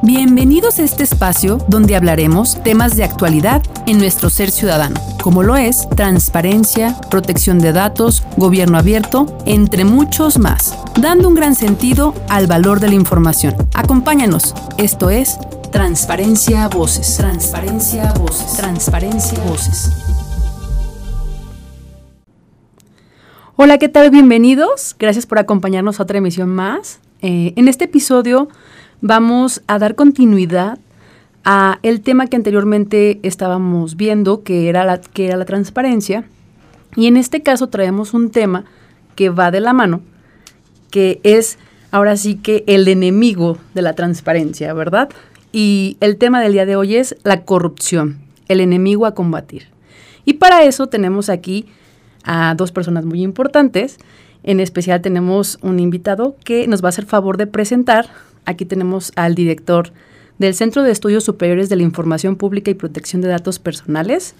Bienvenidos a este espacio donde hablaremos temas de actualidad en nuestro ser ciudadano, como lo es transparencia, protección de datos, gobierno abierto, entre muchos más, dando un gran sentido al valor de la información. Acompáñanos, esto es Transparencia Voces, Transparencia Voces, Transparencia Voces. Hola, ¿qué tal? Bienvenidos. Gracias por acompañarnos a otra emisión más. Eh, en este episodio vamos a dar continuidad a el tema que anteriormente estábamos viendo, que era la, que era la transparencia. Y en este caso traemos un tema que va de la mano, que es ahora sí que el enemigo de la transparencia, ¿verdad? Y el tema del día de hoy es la corrupción, el enemigo a combatir. Y para eso tenemos aquí a dos personas muy importantes. En especial tenemos un invitado que nos va a hacer favor de presentar Aquí tenemos al director del Centro de Estudios Superiores de la Información Pública y Protección de Datos Personales,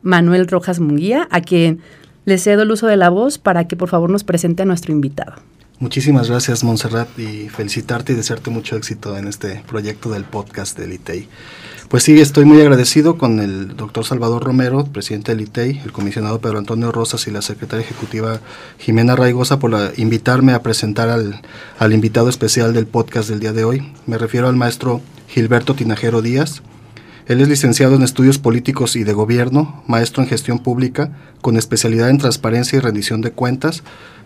Manuel Rojas Munguía, a quien le cedo el uso de la voz para que por favor nos presente a nuestro invitado. Muchísimas gracias, Montserrat, y felicitarte y desearte mucho éxito en este proyecto del podcast del ITEI. Pues sí, estoy muy agradecido con el doctor Salvador Romero, presidente del ITEI, el comisionado Pedro Antonio Rosas y la secretaria ejecutiva Jimena Raigosa por invitarme a presentar al, al invitado especial del podcast del día de hoy. Me refiero al maestro Gilberto Tinajero Díaz. Él es licenciado en estudios políticos y de gobierno, maestro en gestión pública, con especialidad en transparencia y rendición de cuentas,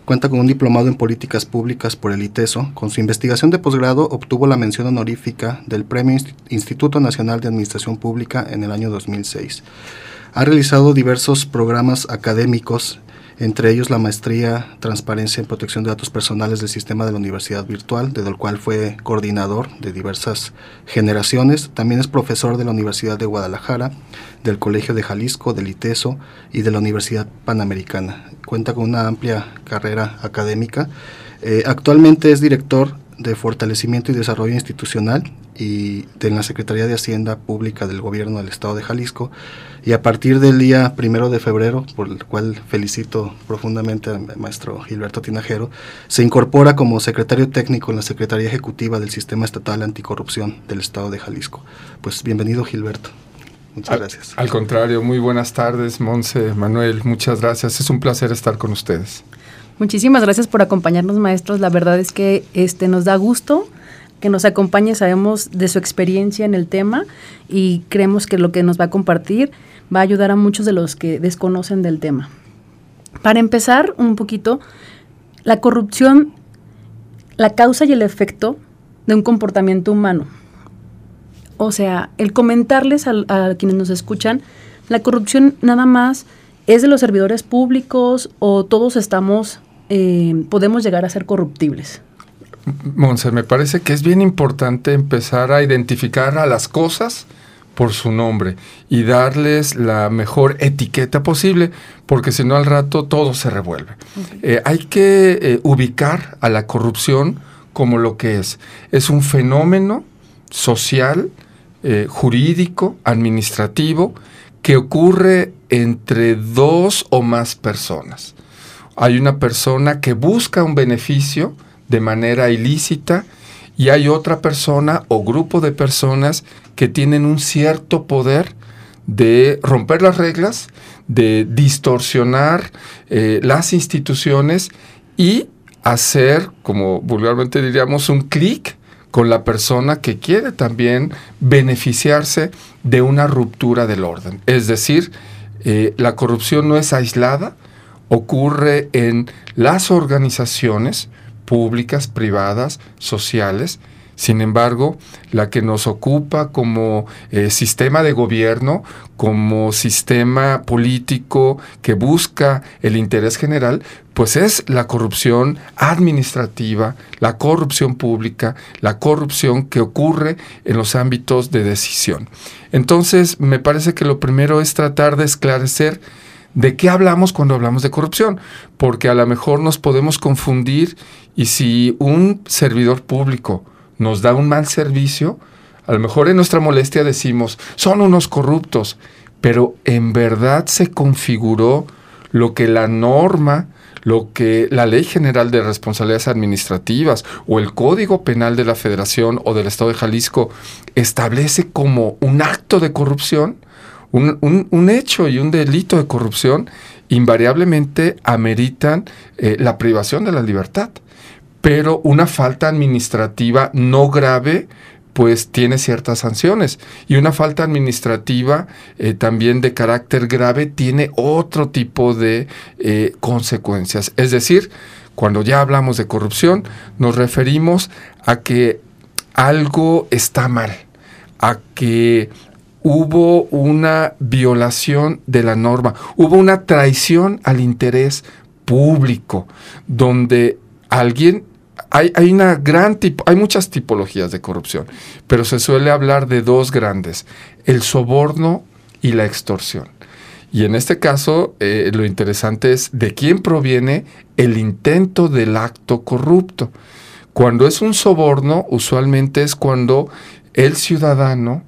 Cuenta con un diplomado en políticas públicas por el ITESO. Con su investigación de posgrado obtuvo la mención honorífica del Premio Instituto Nacional de Administración Pública en el año 2006. Ha realizado diversos programas académicos entre ellos la maestría Transparencia en Protección de Datos Personales del Sistema de la Universidad Virtual, desde el cual fue coordinador de diversas generaciones. También es profesor de la Universidad de Guadalajara, del Colegio de Jalisco, del ITESO y de la Universidad Panamericana. Cuenta con una amplia carrera académica. Eh, actualmente es director de Fortalecimiento y Desarrollo Institucional y de la Secretaría de Hacienda Pública del Gobierno del Estado de Jalisco. Y a partir del día primero de febrero, por el cual felicito profundamente al maestro Gilberto Tinajero, se incorpora como secretario técnico en la Secretaría Ejecutiva del Sistema Estatal Anticorrupción del Estado de Jalisco. Pues bienvenido, Gilberto. Muchas gracias. Al contrario, muy buenas tardes, Monse, Manuel, muchas gracias. Es un placer estar con ustedes. Muchísimas gracias por acompañarnos, maestros. La verdad es que este nos da gusto que nos acompañe, sabemos de su experiencia en el tema y creemos que lo que nos va a compartir va a ayudar a muchos de los que desconocen del tema. Para empezar un poquito, la corrupción, la causa y el efecto de un comportamiento humano. O sea, el comentarles a, quienes nos escuchan, la corrupción nada más es de los servidores públicos o todos estamos eh, podemos llegar a ser corruptibles. Monse, me parece que es bien importante empezar a identificar a las cosas por su nombre y darles la mejor etiqueta posible, porque si no al rato todo se revuelve. Eh, hay que eh, ubicar a la corrupción como lo que es. Es un fenómeno social, jurídico, administrativo, que ocurre entre dos o más personas hay una persona que busca un beneficio de manera ilícita y hay otra persona o grupo de personas que tienen un cierto poder de romper las reglas, de distorsionar eh, las instituciones y hacer, como vulgarmente diríamos, un clic con la persona que quiere también beneficiarse de una ruptura del orden. Es decir, eh, la corrupción no es aislada, ocurre en las organizaciones públicas, privadas, sociales. Sin embargo, la que nos ocupa como eh, sistema de gobierno, como sistema político que busca el interés general, pues es la corrupción administrativa, la corrupción pública, la corrupción que ocurre en los ámbitos de decisión. Entonces, me parece que lo primero es tratar de esclarecer ¿De qué hablamos cuando hablamos de corrupción? Porque a lo mejor nos podemos confundir y si un servidor público nos da un mal servicio, a lo mejor en nuestra molestia decimos, son unos corruptos, pero en verdad se configuró lo que la norma, lo que la Ley General de Responsabilidades Administrativas o el Código Penal de la Federación o del Estado de Jalisco establece como un acto de corrupción, un, hecho y un delito de corrupción, invariablemente ameritan eh, la privación de la libertad. Pero una falta administrativa no grave pues tiene ciertas sanciones. Y una falta administrativa eh, también de carácter grave tiene otro tipo de eh, consecuencias. Es decir, cuando ya hablamos de corrupción, nos referimos a que algo está mal, a que hubo una violación de la norma, hubo una traición al interés público, donde alguien hay, una gran tipo, hay muchas tipologías de corrupción, pero se suele hablar de dos grandes, el soborno y la extorsión. Y en este caso, eh, lo interesante es de quién proviene el intento del acto corrupto. Cuando es un soborno, usualmente es cuando el ciudadano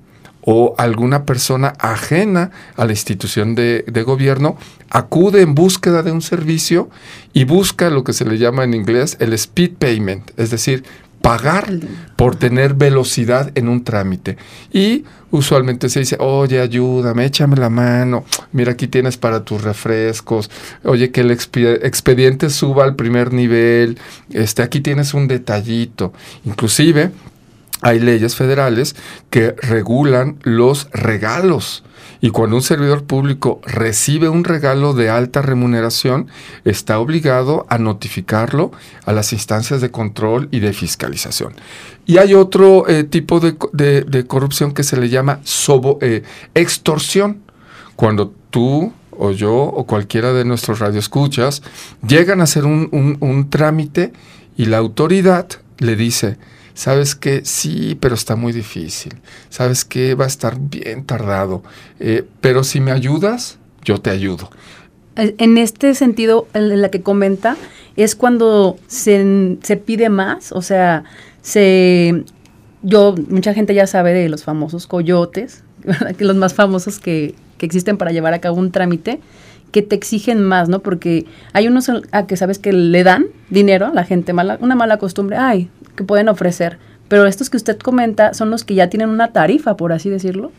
o alguna persona ajena a la institución de, gobierno acude en búsqueda de un servicio y busca lo que se le llama en inglés el speed payment, es decir, pagar por tener velocidad en un trámite. Y usualmente se dice, oye, ayúdame, échame la mano, mira, aquí tienes para tus refrescos, oye, que el expediente suba al primer nivel, este, aquí tienes un detallito. Inclusive, hay leyes federales que regulan los regalos. Y cuando un servidor público recibe un regalo de alta remuneración, está obligado a notificarlo a las instancias de control y de fiscalización. Y hay otro eh, tipo de, corrupción que se le llama eh, extorsión. Cuando tú o yo o cualquiera de nuestros radioescuchas llegan a hacer un trámite y la autoridad le dice, sabes que sí, pero está muy difícil, sabes que va a estar bien tardado, eh, pero si me ayudas, yo te ayudo. En este sentido, en la que comenta, es cuando se, se pide más, o sea, se yo, mucha gente ya sabe de los famosos coyotes, que los más famosos que, que, existen para llevar a cabo un trámite, que te exigen más, ¿no? Porque hay unos a que sabes que le dan dinero a la gente mala, una mala costumbre, ay, pueden ofrecer. Pero estos que usted comenta son los que ya tienen una tarifa, por así decirlo.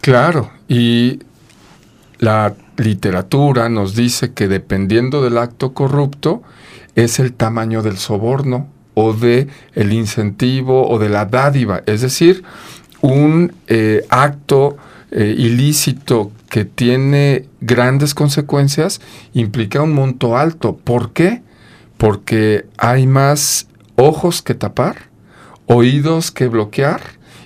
Claro, y la literatura nos dice que dependiendo del acto corrupto es el tamaño del soborno o de el incentivo o de la dádiva, es decir, un eh, acto eh, ilícito que tiene grandes consecuencias implica un monto alto. ¿Por qué? Porque hay más ojos que tapar, oídos que bloquear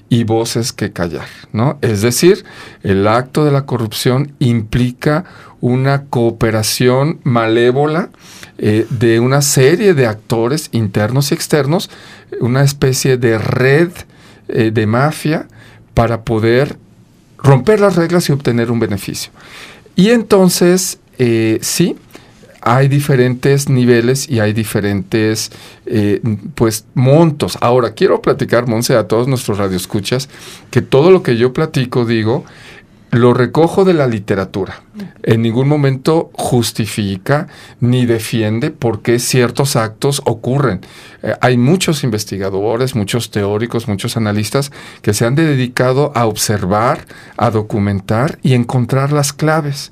y voces que callar, ¿no? Es decir, el acto de la corrupción implica una cooperación malévola eh, de una serie de actores internos y externos, una especie de red eh, de mafia para poder romper las reglas y obtener un beneficio. Y entonces, eh, sí, hay diferentes niveles y hay diferentes eh, pues montos. Ahora, quiero platicar, Monse, a todos nuestros radioescuchas, que todo lo que yo platico, digo, lo recojo de la literatura. En ningún momento justifica ni defiende por qué ciertos actos ocurren. Eh, hay muchos investigadores, muchos teóricos, muchos analistas que se han dedicado a observar, a documentar y encontrar las claves.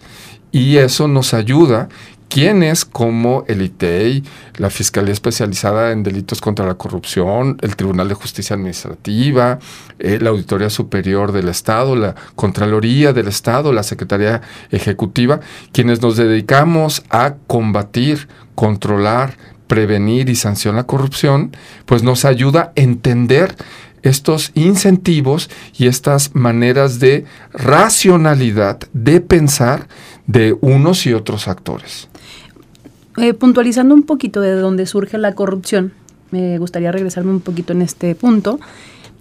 Y eso nos ayuda quienes como el ITEI, la Fiscalía Especializada en Delitos contra la Corrupción, el Tribunal de Justicia Administrativa, eh, la Auditoría Superior del Estado, la Contraloría del Estado, la Secretaría Ejecutiva, quienes nos dedicamos a combatir, controlar, prevenir y sancionar la corrupción, pues nos ayuda a entender estos incentivos y estas maneras de racionalidad de pensar de unos y otros actores. Eh, puntualizando un poquito de dónde surge la corrupción, me gustaría regresarme un poquito en este punto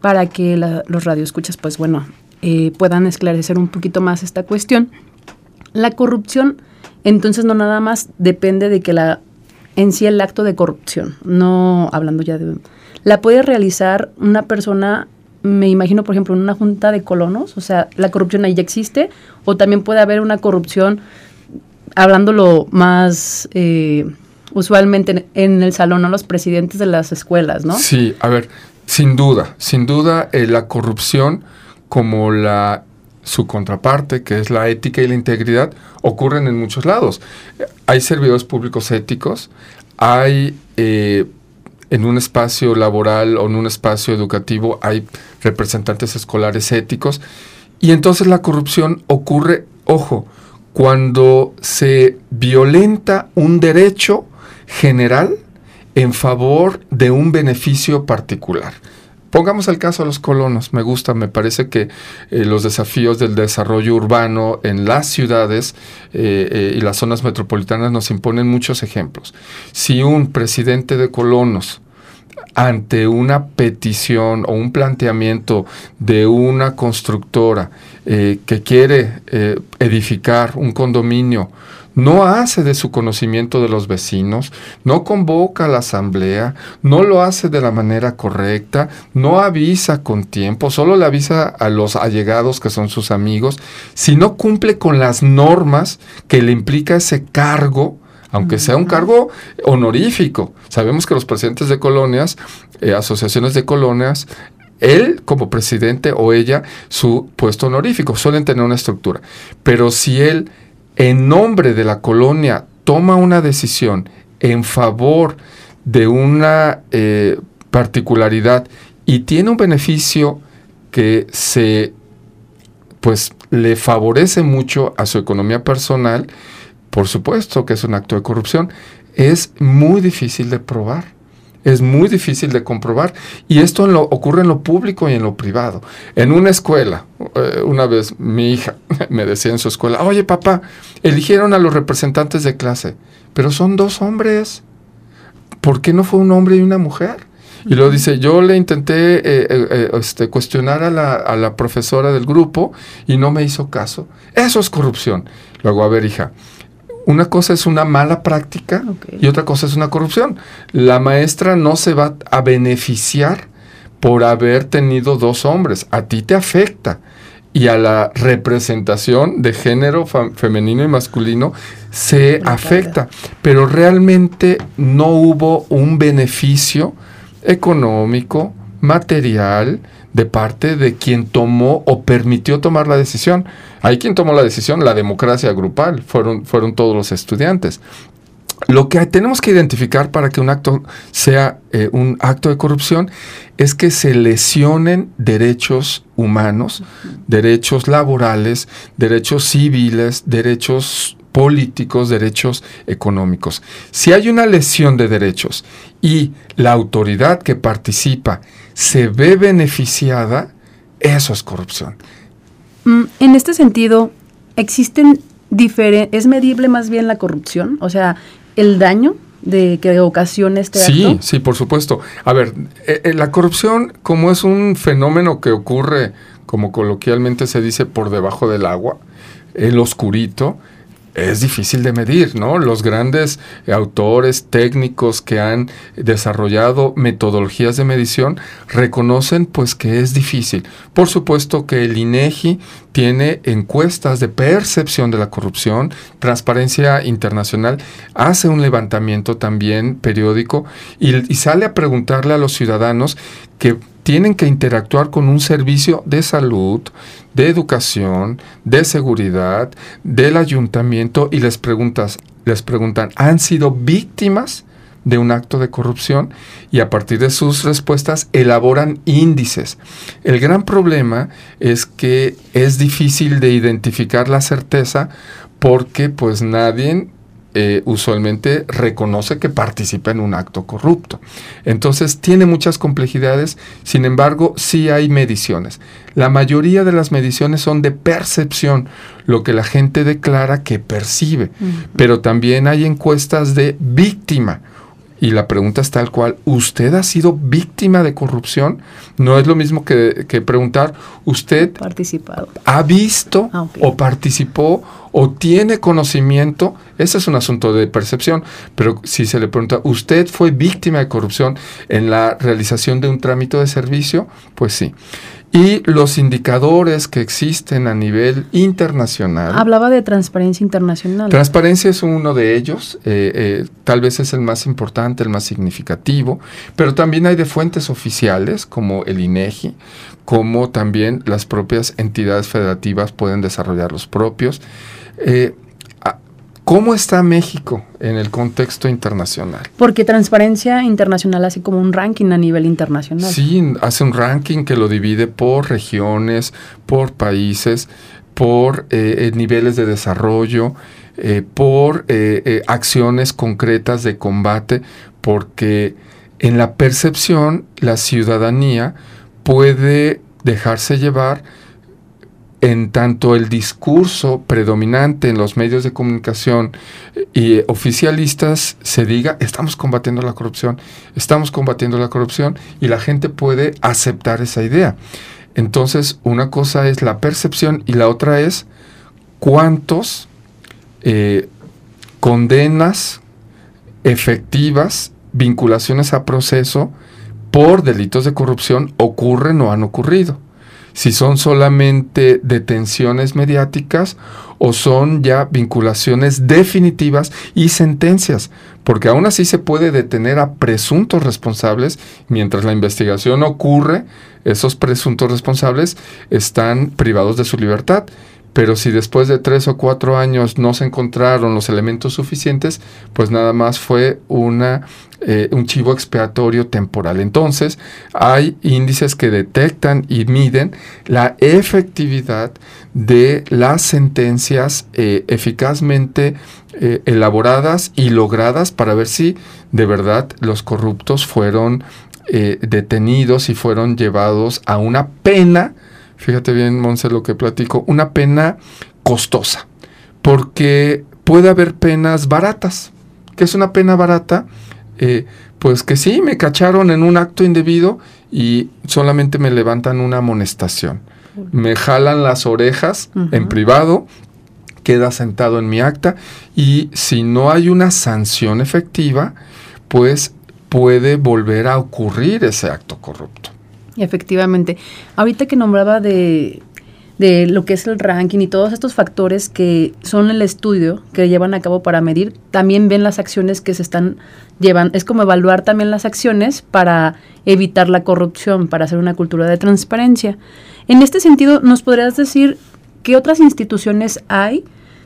para que los radioescuchas, pues bueno, eh, puedan esclarecer un poquito más esta cuestión. La corrupción, entonces, no nada más depende de que la en sí el acto de corrupción, no hablando ya de... La puede realizar una persona, me imagino, por ejemplo, en una junta de colonos, o sea, la corrupción ahí ya existe, o también puede haber una corrupción hablándolo más, eh, usualmente en, el salón a los presidentes de las escuelas, ¿no? Sí, a ver, sin duda, sin duda eh, la corrupción como la su contraparte, que es la ética y la integridad, ocurren en muchos lados. Hay servidores públicos éticos, hay eh, en un espacio laboral o en un espacio educativo, hay representantes escolares éticos, y entonces la corrupción ocurre, ojo, cuando se violenta un derecho general en favor de un beneficio particular. Pongamos el caso de los colonos. Me gusta, me parece que eh, los desafíos del desarrollo urbano en las ciudades eh, eh, y las zonas metropolitanas nos imponen muchos ejemplos. Si un presidente de colonos ante una petición o un planteamiento de una constructora que quiere edificar un condominio no hace de su conocimiento de los vecinos, no convoca a la asamblea, no lo hace de la manera correcta, no avisa con tiempo, solo le avisa a los allegados que son sus amigos, si no cumple con las normas que le implica ese cargo, aunque sea un cargo honorífico. Sabemos que los presidentes de colonias, eh, asociaciones de colonias, él como presidente o ella, su puesto honorífico, suelen tener una estructura. Pero si él en nombre de la colonia toma una decisión en favor de una eh, particularidad y tiene un beneficio que se pues le favorece mucho a su economía personal, por supuesto que es un acto de corrupción, es muy difícil de probar es muy difícil de comprobar. Y esto ocurre en lo público y en lo privado. En una escuela, eh, una vez mi hija me decía en su escuela, oye papá, eligieron a los representantes de clase, pero son dos hombres. ¿Por qué no fue un hombre y una mujer? Y luego dice, yo le intenté eh, eh, este, cuestionar a la, a la profesora del grupo y no me hizo caso. Eso es corrupción. Luego, a ver, hija, una cosa es una mala práctica y otra cosa es una corrupción. La maestra no se va a beneficiar por haber tenido dos hombres. A ti te afecta. Y a la representación de género femenino y masculino se afecta. Pero realmente no hubo un beneficio económico, material, de parte de quien tomó o permitió tomar la decisión. Hay quien tomó la decisión, la democracia grupal, fueron, fueron todos los estudiantes. Lo que tenemos que identificar para que un acto sea eh, un acto de corrupción es que se lesionen derechos humanos, derechos laborales, derechos civiles, derechos políticos, derechos económicos. Si hay una lesión de derechos y la autoridad que participa se ve beneficiada, eso es corrupción. Mm, en este sentido, existen ¿es medible más bien la corrupción? O sea, el daño de que ocasiona este sí, acto. Sí, sí, por supuesto. A ver, eh, eh, la corrupción como es un fenómeno que ocurre, como coloquialmente se dice, por debajo del agua, el oscurito, es difícil de medir, ¿no? Los grandes autores técnicos que han desarrollado metodologías de medición reconocen pues que es difícil. Por supuesto que el INEGI tiene encuestas de percepción de la corrupción, Transparencia Internacional hace un levantamiento también periódico y, y sale a preguntarle a los ciudadanos que tienen que interactuar con un servicio de salud, de educación, de seguridad, del ayuntamiento y les preguntas, les preguntan, ¿han sido víctimas de un acto de corrupción? Y a partir de sus respuestas elaboran índices. El gran problema es que es difícil de identificar la certeza porque pues nadie eh, usualmente reconoce que participa en un acto corrupto. Entonces tiene muchas complejidades, sin embargo sí hay mediciones. La mayoría de las mediciones son de percepción, lo que la gente declara que percibe, pero también hay encuestas de víctima. Y la pregunta es tal cual, ¿usted ha sido víctima de corrupción? No es lo mismo que, preguntar, ¿usted Participado. ha visto ah, o participó o tiene conocimiento? Ese es un asunto de percepción. Pero si se le pregunta, ¿usted fue víctima de corrupción en la realización de un trámite de servicio? Pues sí. Y los indicadores que existen a nivel internacional. Hablaba de transparencia internacional. Transparencia es uno de ellos, eh, eh, tal vez es el más importante, el más significativo, pero también hay de fuentes oficiales como el INEGI, como también las propias entidades federativas pueden desarrollar los propios. Eh, ¿Cómo está México en el contexto internacional? Porque Transparencia Internacional hace como un ranking a nivel internacional. Sí, hace un ranking que lo divide por regiones, por países, por eh, eh, niveles de desarrollo, eh, por acciones concretas de combate, porque en la percepción la ciudadanía puede dejarse llevar en tanto el discurso predominante en los medios de comunicación eh, y oficialistas se diga, estamos combatiendo la corrupción, estamos combatiendo la corrupción y la gente puede aceptar esa idea. Entonces, una cosa es la percepción y la otra es cuántos eh, condenas efectivas, vinculaciones a proceso por delitos de corrupción ocurren o han ocurrido si son solamente detenciones mediáticas o son ya vinculaciones definitivas y sentencias, porque aún así se puede detener a presuntos responsables mientras la investigación ocurre, esos presuntos responsables están privados de su libertad. Pero si después de tres o cuatro años no se encontraron los elementos suficientes, pues nada más fue una eh, un chivo expiatorio temporal. Entonces, hay índices que detectan y miden la efectividad de las sentencias eh, eficazmente eh, elaboradas y logradas para ver si de verdad los corruptos fueron detenidos y fueron llevados a una pena, fíjate bien, Monse, lo que platico, una pena costosa, porque puede haber penas baratas. ¿Qué es una pena barata? Eh, pues que sí, me cacharon en un acto indebido y solamente me levantan una amonestación. Me jalan las orejas en privado, queda sentado en mi acta y si no hay una sanción efectiva, pues puede volver a ocurrir ese acto corrupto. Efectivamente. Ahorita que nombraba de de lo que es el ranking y todos estos factores que son el estudio que llevan a cabo para medir, también ven las acciones que se están llevando. Es como evaluar también las acciones para evitar la corrupción, para hacer una cultura de transparencia. En este sentido, ¿nos podrías decir qué otras instituciones hay,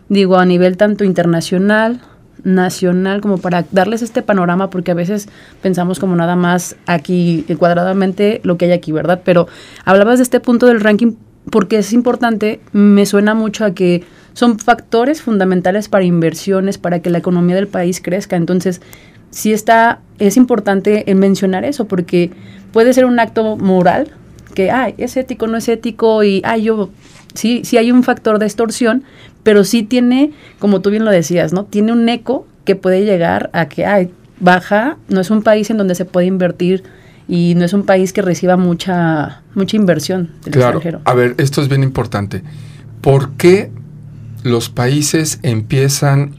digo, a nivel tanto internacional, nacional, como para darles este panorama, porque a veces pensamos como nada más aquí cuadradamente lo que hay aquí, ¿verdad? Pero hablabas de este punto del ranking porque es importante, me suena mucho a que son factores fundamentales para inversiones, para que la economía del país crezca. Entonces, sí está, es importante mencionar eso, porque puede ser un acto moral, que, ay, es ético, no es ético, y, ay, yo, sí, sí hay un factor de extorsión, pero sí tiene, como tú bien lo decías, ¿no? Tiene un eco que puede llegar a que, ay, baja, no es un país en donde se puede invertir y no es un país que reciba mucha, mucha inversión del claro. A ver, esto es bien importante. ¿Por qué los países empiezan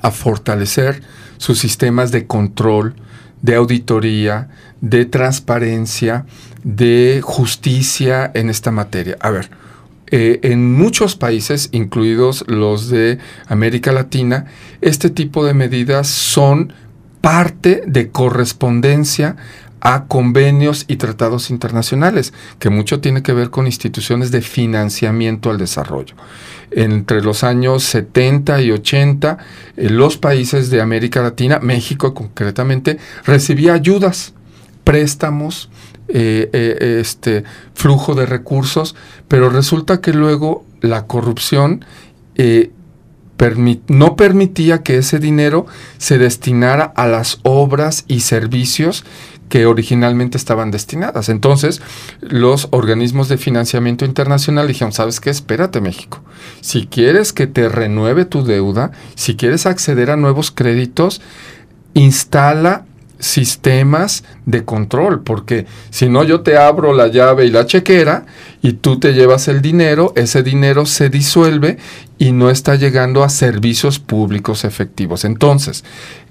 a fortalecer sus sistemas de control, de auditoría, de transparencia, de justicia en esta materia? A ver, eh, en muchos países, incluidos los de América Latina, este tipo de medidas son parte de correspondencia a convenios y tratados internacionales, que mucho tiene que ver con instituciones de financiamiento al desarrollo. Entre los años 70 y 80, eh, los países de América Latina, México concretamente, recibía ayudas, préstamos, eh, eh, este flujo de recursos, pero resulta que luego la corrupción no permitía que ese dinero se destinara a las obras y servicios que originalmente estaban destinadas. Entonces, los organismos de financiamiento internacional dijeron, ¿sabes qué? Espérate México. Si quieres que te renueve tu deuda, si quieres acceder a nuevos créditos, instala sistemas de control, porque si no yo te abro la llave y la chequera y tú te llevas el dinero, ese dinero se disuelve y no está llegando a servicios públicos efectivos. Entonces,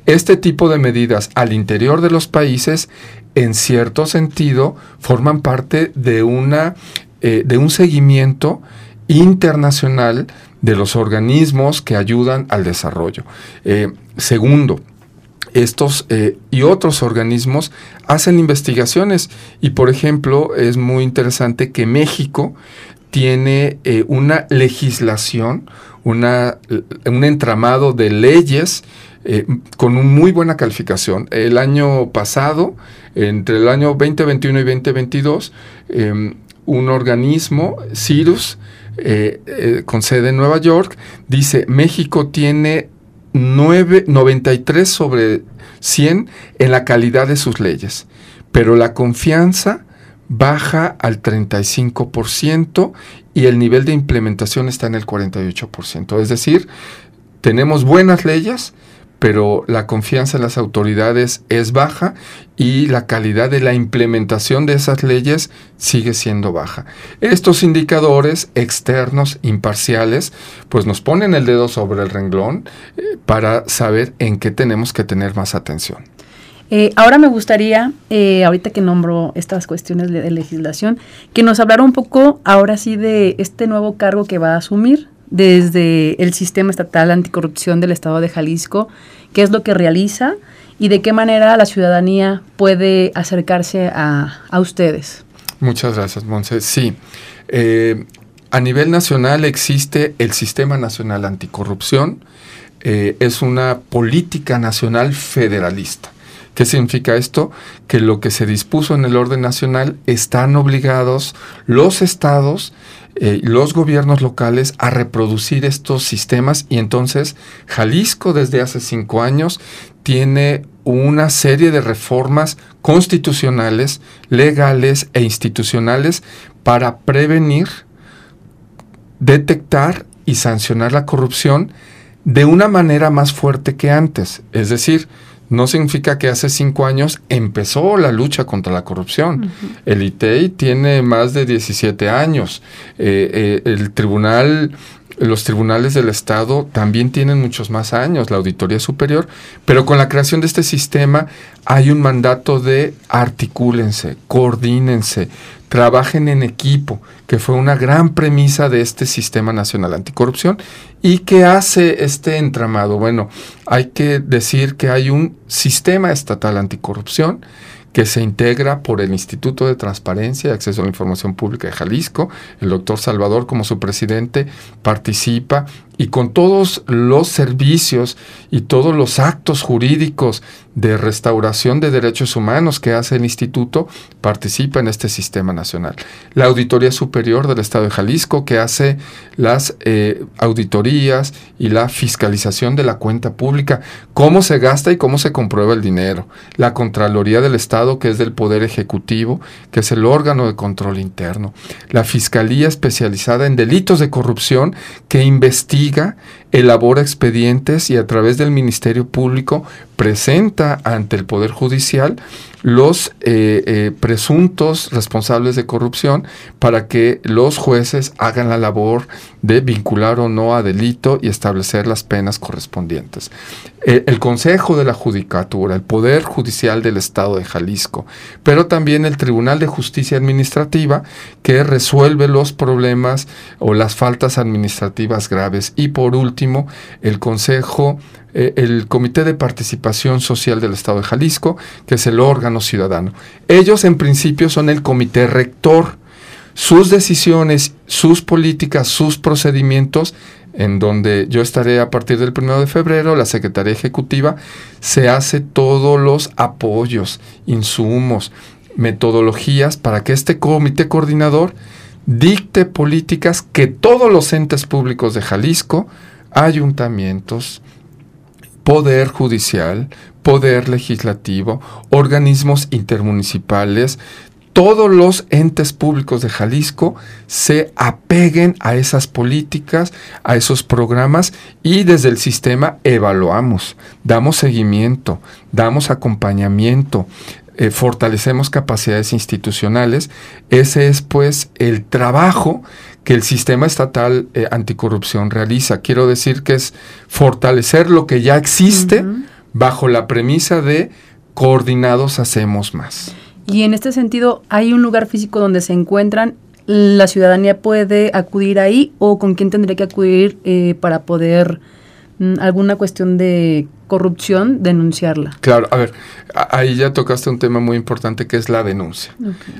este tipo de medidas al interior de los países en cierto sentido, forman parte de, una, eh, de un seguimiento internacional de los organismos que ayudan al desarrollo. Eh, segundo, estos eh, y otros organismos hacen investigaciones y por ejemplo es muy interesante que México tiene una legislación, una, un entramado de leyes eh, con una muy buena calificación. El año pasado, entre el año 2021 y 2022, em, un organismo, Cirus, eh, eh, con sede en Nueva York, dice, México tiene 93 sobre 100 en la calidad de sus leyes, pero la confianza baja al 35% y el nivel de implementación está en el 48%. Es decir, tenemos buenas leyes, pero la confianza en las autoridades es baja y la calidad de la implementación de esas leyes sigue siendo baja. Estos indicadores externos, imparciales, pues nos ponen el dedo sobre el renglón eh, para saber en qué tenemos que tener más atención. Eh, ahora me gustaría, eh, ahorita que nombro estas cuestiones de, legislación, que nos hablara un poco ahora sí de este nuevo cargo que va a asumir, desde el Sistema Estatal Anticorrupción del Estado de Jalisco, qué es lo que realiza y de qué manera la ciudadanía puede acercarse a, ustedes. Muchas gracias, Monse. Sí, eh, a nivel nacional existe el Sistema Nacional Anticorrupción, eh, es una política nacional federalista. ¿Qué significa esto? Que lo que se dispuso en el orden nacional están obligados los estados eh, los gobiernos locales a reproducir estos sistemas y entonces Jalisco desde hace cinco años tiene una serie de reformas constitucionales, legales e institucionales para prevenir, detectar y sancionar la corrupción de una manera más fuerte que antes. Es decir, no significa que hace cinco años empezó la lucha contra la corrupción. El ITEI tiene más de 17 años. Eh, eh, el tribunal, los tribunales del Estado también tienen muchos más años, la Auditoría Superior, pero con la creación de este sistema hay un mandato de articúlense, coordínense, trabajen en equipo, que fue una gran premisa de este Sistema Nacional Anticorrupción. ¿Y qué hace este entramado? Bueno, hay que decir que hay un sistema estatal anticorrupción que se integra por el Instituto de Transparencia y Acceso a la Información Pública de Jalisco. El doctor Salvador, como su presidente, participa y con todos los servicios y todos los actos jurídicos de restauración de derechos humanos que hace el instituto, participa en este sistema nacional. La Auditoría Superior del Estado de Jalisco, que hace las eh, auditorías y la fiscalización de la cuenta pública, cómo se gasta y cómo se comprueba el dinero. La Contraloría del Estado, que es del Poder Ejecutivo, que es el órgano de control interno. La Fiscalía especializada en delitos de corrupción, que investiga política elabora expedientes y a través del Ministerio Público presenta ante el Poder Judicial los eh, eh, presuntos responsables de corrupción para que los jueces hagan la labor de vincular o no a delito y establecer las penas correspondientes. Eh, el Consejo de la Judicatura, el Poder Judicial del Estado de Jalisco, pero también el Tribunal de Justicia Administrativa que resuelve los problemas o las faltas administrativas graves y por último el Consejo eh, el Comité de Participación Social del Estado de Jalisco, que es el órgano ciudadano. Ellos en principio son el comité rector. Sus decisiones, sus políticas, sus procedimientos, en donde yo estaré a partir del 1 de febrero, la Secretaría Ejecutiva, se hace todos los apoyos, insumos, metodologías para que este comité coordinador dicte políticas que todos los entes públicos de Jalisco, ayuntamientos, poder judicial, poder legislativo, organismos intermunicipales, todos los entes públicos de Jalisco se apeguen a esas políticas, a esos programas y desde el sistema evaluamos, damos seguimiento, damos acompañamiento, eh, fortalecemos capacidades institucionales. Ese es pues el trabajo que el sistema estatal eh, anticorrupción realiza. Quiero decir que es fortalecer lo que ya existe bajo la premisa de coordinados hacemos más. Y en este sentido, ¿hay un lugar físico donde se encuentran? ¿La ciudadanía puede acudir ahí o con quién tendría que acudir eh, para poder mm, alguna cuestión de corrupción denunciarla? Claro, a ver, ahí ya tocaste un tema muy importante que es la denuncia.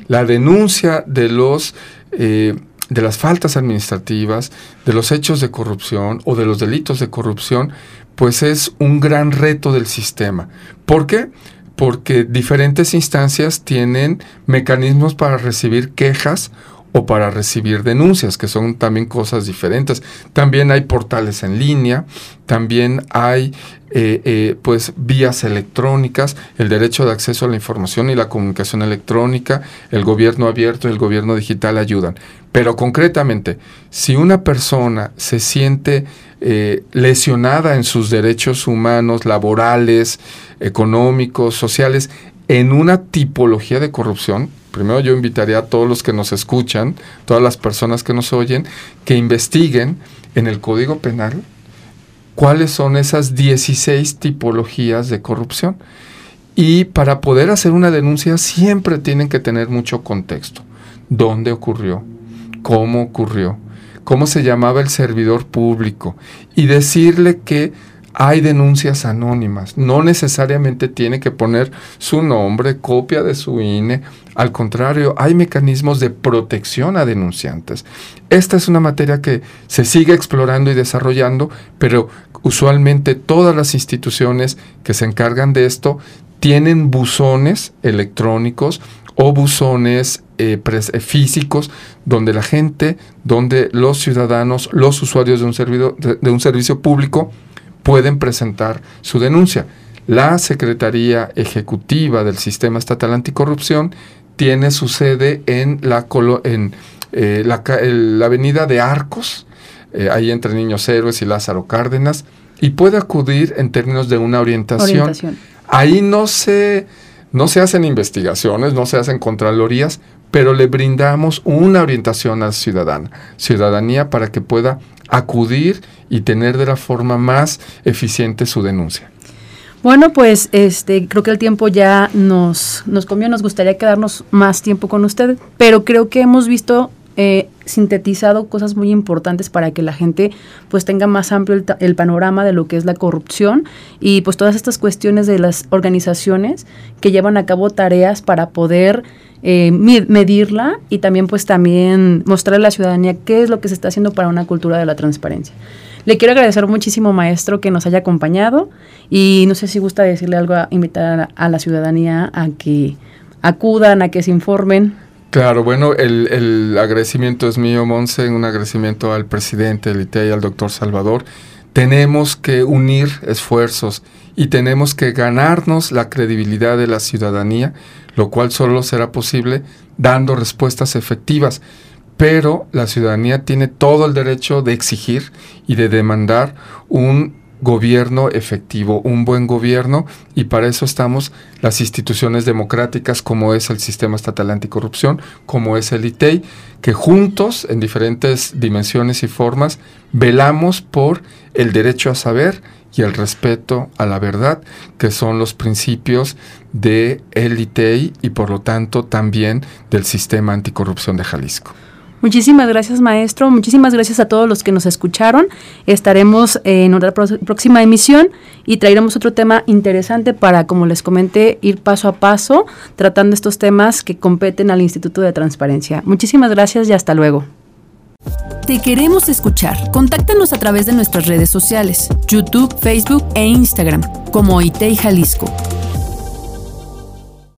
La denuncia de los... Eh, de las faltas administrativas, de los hechos de corrupción o de los delitos de corrupción, pues es un gran reto del sistema. ¿Por qué? Porque diferentes instancias tienen mecanismos para recibir quejas o para recibir denuncias, que son también cosas diferentes. También hay portales en línea, también hay eh, eh, pues vías electrónicas, el derecho de acceso a la información y la comunicación electrónica, el gobierno abierto y el gobierno digital ayudan. Pero concretamente, si una persona se siente eh, lesionada en sus derechos humanos, laborales, económicos, sociales, en una tipología de corrupción, primero yo invitaría a todos los que nos escuchan, todas las personas que nos oyen, que investiguen en el Código Penal cuáles son esas 16 tipologías de corrupción. Y para poder hacer una denuncia siempre tienen que tener mucho contexto. ¿Dónde ocurrió? ¿Cómo ocurrió? ¿Cómo se llamaba el servidor público? Y decirle que hay denuncias anónimas. No necesariamente tiene que poner su nombre, copia de su INE. Al contrario, hay mecanismos de protección a denunciantes. Esta es una materia que se sigue explorando y desarrollando, pero usualmente todas las instituciones que se encargan de esto tienen buzones electrónicos o buzones eh, eh, físicos donde la gente, donde los ciudadanos, los usuarios de un, de un servicio público, pueden presentar su denuncia. La Secretaría Ejecutiva del Sistema Estatal Anticorrupción tiene su sede en la, en, eh, la, avenida de Arcos, eh, ahí entre Niños Héroes y Lázaro Cárdenas, y puede acudir en términos de una orientación. Ahí no se, no se hacen investigaciones, no se hacen contralorías, pero le brindamos una orientación al ciudadano, ciudadanía para que pueda acudir y tener de la forma más eficiente su denuncia. Bueno, pues este creo que el tiempo ya nos, nos comió, nos gustaría quedarnos más tiempo con usted, pero creo que hemos visto eh, sintetizado cosas muy importantes para que la gente pues tenga más amplio el, el, panorama de lo que es la corrupción y pues todas estas cuestiones de las organizaciones que llevan a cabo tareas para poder eh, medirla y también pues también mostrar a la ciudadanía qué es lo que se está haciendo para una cultura de la transparencia. Le quiero agradecer muchísimo, maestro, que nos haya acompañado y no sé si gusta decirle algo, a invitar a, la ciudadanía a que acudan, a que se informen. Claro, bueno, el, el agradecimiento es mío, Monse, un agradecimiento al presidente del ITEI, al doctor Salvador. Tenemos que unir esfuerzos y tenemos que ganarnos la credibilidad de la ciudadanía lo cual solo será posible dando respuestas efectivas. Pero la ciudadanía tiene todo el derecho de exigir y de demandar un gobierno efectivo, un buen gobierno, y para eso estamos las instituciones democráticas como es el Sistema Estatal Anticorrupción, como es el ITEI, que juntos, en diferentes dimensiones y formas, velamos por el derecho a saber y el respeto a la verdad, que son los principios de el ITEI y por lo tanto también del sistema anticorrupción de Jalisco. Muchísimas gracias, maestro. Muchísimas gracias a todos los que nos escucharon. Estaremos en otra próxima emisión y traeremos otro tema interesante para, como les comenté, ir paso a paso tratando estos temas que competen al Instituto de Transparencia. Muchísimas gracias y hasta luego. Te queremos escuchar. Contáctanos a través de nuestras redes sociales, YouTube, Facebook e Instagram, como ITEI Jalisco.